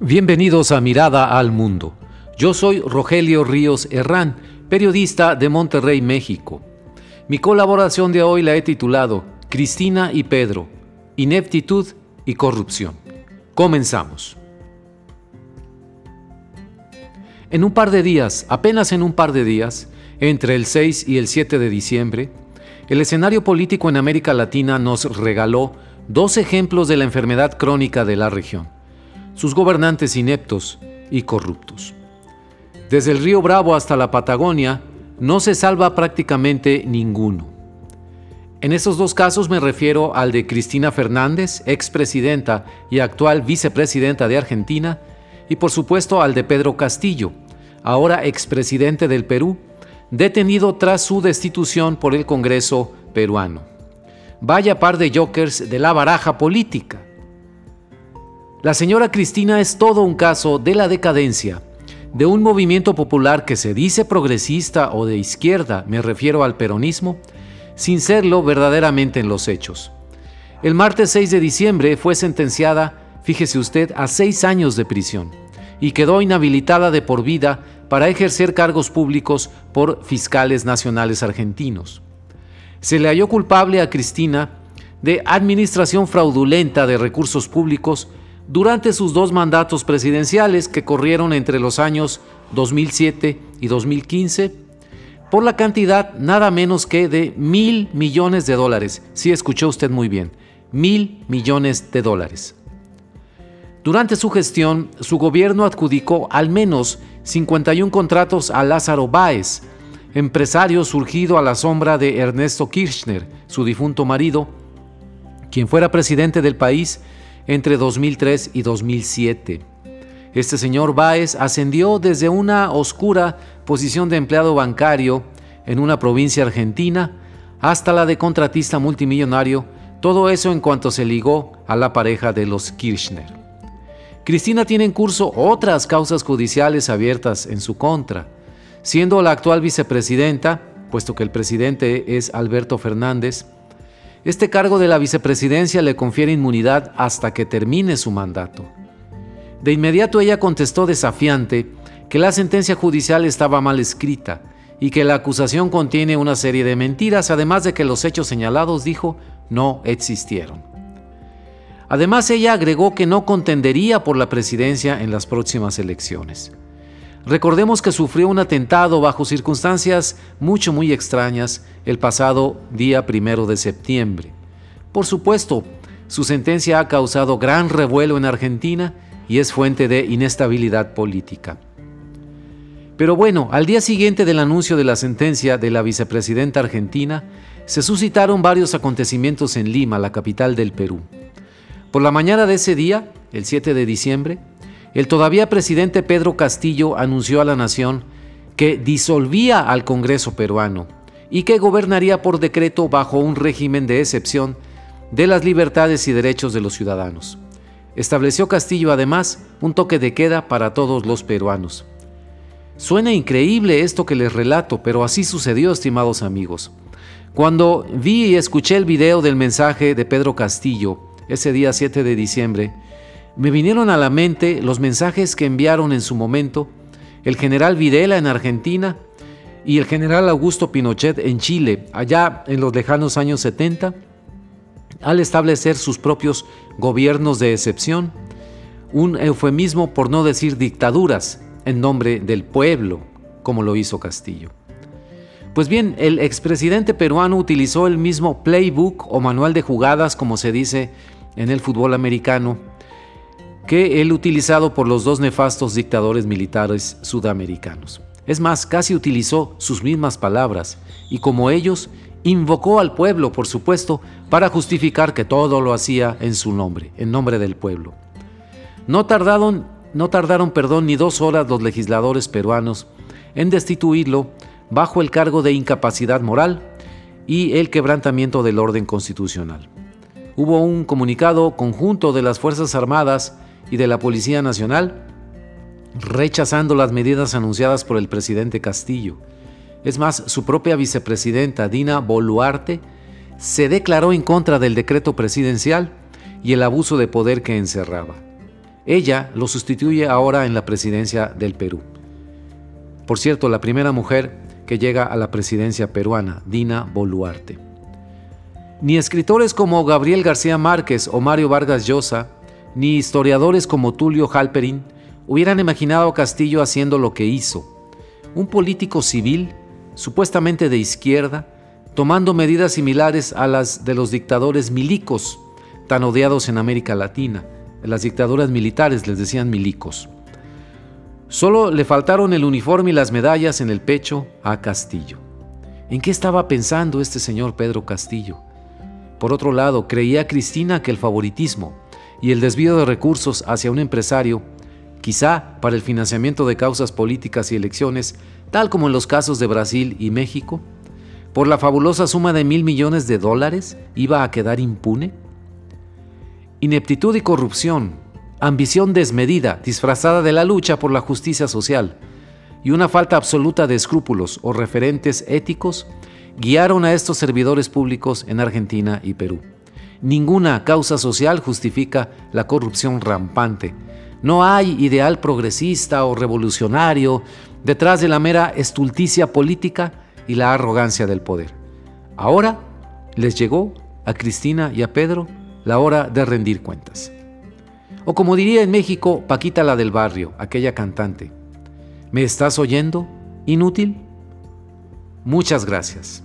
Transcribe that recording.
Bienvenidos a Mirada al Mundo. Yo soy Rogelio Ríos Herrán, periodista de Monterrey, México. Mi colaboración de hoy la he titulado Cristina y Pedro, ineptitud y corrupción. Comenzamos. En un par de días, apenas en un par de días, entre el 6 y el 7 de diciembre, el escenario político en América Latina nos regaló dos ejemplos de la enfermedad crónica de la región sus gobernantes ineptos y corruptos. Desde el río Bravo hasta la Patagonia, no se salva prácticamente ninguno. En esos dos casos me refiero al de Cristina Fernández, expresidenta y actual vicepresidenta de Argentina, y por supuesto al de Pedro Castillo, ahora expresidente del Perú, detenido tras su destitución por el Congreso peruano. Vaya par de jokers de la baraja política. La señora Cristina es todo un caso de la decadencia, de un movimiento popular que se dice progresista o de izquierda, me refiero al peronismo, sin serlo verdaderamente en los hechos. El martes 6 de diciembre fue sentenciada, fíjese usted, a seis años de prisión y quedó inhabilitada de por vida para ejercer cargos públicos por fiscales nacionales argentinos. Se le halló culpable a Cristina de administración fraudulenta de recursos públicos durante sus dos mandatos presidenciales que corrieron entre los años 2007 y 2015 por la cantidad nada menos que de mil millones de dólares. Sí, escuchó usted muy bien, mil millones de dólares. Durante su gestión, su gobierno adjudicó al menos 51 contratos a Lázaro Báez, empresario surgido a la sombra de Ernesto Kirchner, su difunto marido, quien fuera presidente del país entre 2003 y 2007. Este señor Báez ascendió desde una oscura posición de empleado bancario en una provincia argentina hasta la de contratista multimillonario, todo eso en cuanto se ligó a la pareja de los Kirchner. Cristina tiene en curso otras causas judiciales abiertas en su contra, siendo la actual vicepresidenta, puesto que el presidente es Alberto Fernández, este cargo de la vicepresidencia le confiere inmunidad hasta que termine su mandato. De inmediato ella contestó desafiante que la sentencia judicial estaba mal escrita y que la acusación contiene una serie de mentiras, además de que los hechos señalados, dijo, no existieron. Además, ella agregó que no contendería por la presidencia en las próximas elecciones. Recordemos que sufrió un atentado bajo circunstancias mucho muy extrañas el pasado día primero de septiembre. Por supuesto, su sentencia ha causado gran revuelo en Argentina y es fuente de inestabilidad política. Pero bueno, al día siguiente del anuncio de la sentencia de la vicepresidenta argentina, se suscitaron varios acontecimientos en Lima, la capital del Perú. Por la mañana de ese día, el 7 de diciembre, el todavía presidente Pedro Castillo anunció a la nación que disolvía al Congreso peruano y que gobernaría por decreto bajo un régimen de excepción de las libertades y derechos de los ciudadanos. Estableció Castillo además un toque de queda para todos los peruanos. Suena increíble esto que les relato, pero así sucedió, estimados amigos. Cuando vi y escuché el video del mensaje de Pedro Castillo, ese día 7 de diciembre, me vinieron a la mente los mensajes que enviaron en su momento el general Videla en Argentina y el general Augusto Pinochet en Chile, allá en los lejanos años 70, al establecer sus propios gobiernos de excepción, un eufemismo por no decir dictaduras en nombre del pueblo, como lo hizo Castillo. Pues bien, el expresidente peruano utilizó el mismo playbook o manual de jugadas, como se dice en el fútbol americano, que el utilizado por los dos nefastos dictadores militares sudamericanos. Es más, casi utilizó sus mismas palabras y como ellos, invocó al pueblo, por supuesto, para justificar que todo lo hacía en su nombre, en nombre del pueblo. No tardaron, no tardaron perdón, ni dos horas los legisladores peruanos en destituirlo bajo el cargo de incapacidad moral y el quebrantamiento del orden constitucional. Hubo un comunicado conjunto de las Fuerzas Armadas y de la Policía Nacional, rechazando las medidas anunciadas por el presidente Castillo. Es más, su propia vicepresidenta Dina Boluarte se declaró en contra del decreto presidencial y el abuso de poder que encerraba. Ella lo sustituye ahora en la presidencia del Perú. Por cierto, la primera mujer que llega a la presidencia peruana, Dina Boluarte. Ni escritores como Gabriel García Márquez o Mario Vargas Llosa, ni historiadores como Tulio Halperin hubieran imaginado a Castillo haciendo lo que hizo. Un político civil, supuestamente de izquierda, tomando medidas similares a las de los dictadores milicos, tan odiados en América Latina, las dictaduras militares les decían milicos. Solo le faltaron el uniforme y las medallas en el pecho a Castillo. ¿En qué estaba pensando este señor Pedro Castillo? Por otro lado, creía Cristina que el favoritismo y el desvío de recursos hacia un empresario, quizá para el financiamiento de causas políticas y elecciones, tal como en los casos de Brasil y México, por la fabulosa suma de mil millones de dólares, iba a quedar impune? Ineptitud y corrupción, ambición desmedida disfrazada de la lucha por la justicia social y una falta absoluta de escrúpulos o referentes éticos guiaron a estos servidores públicos en Argentina y Perú. Ninguna causa social justifica la corrupción rampante. No hay ideal progresista o revolucionario detrás de la mera estulticia política y la arrogancia del poder. Ahora les llegó a Cristina y a Pedro la hora de rendir cuentas. O como diría en México Paquita la del barrio, aquella cantante, ¿me estás oyendo? ¿Inútil? Muchas gracias.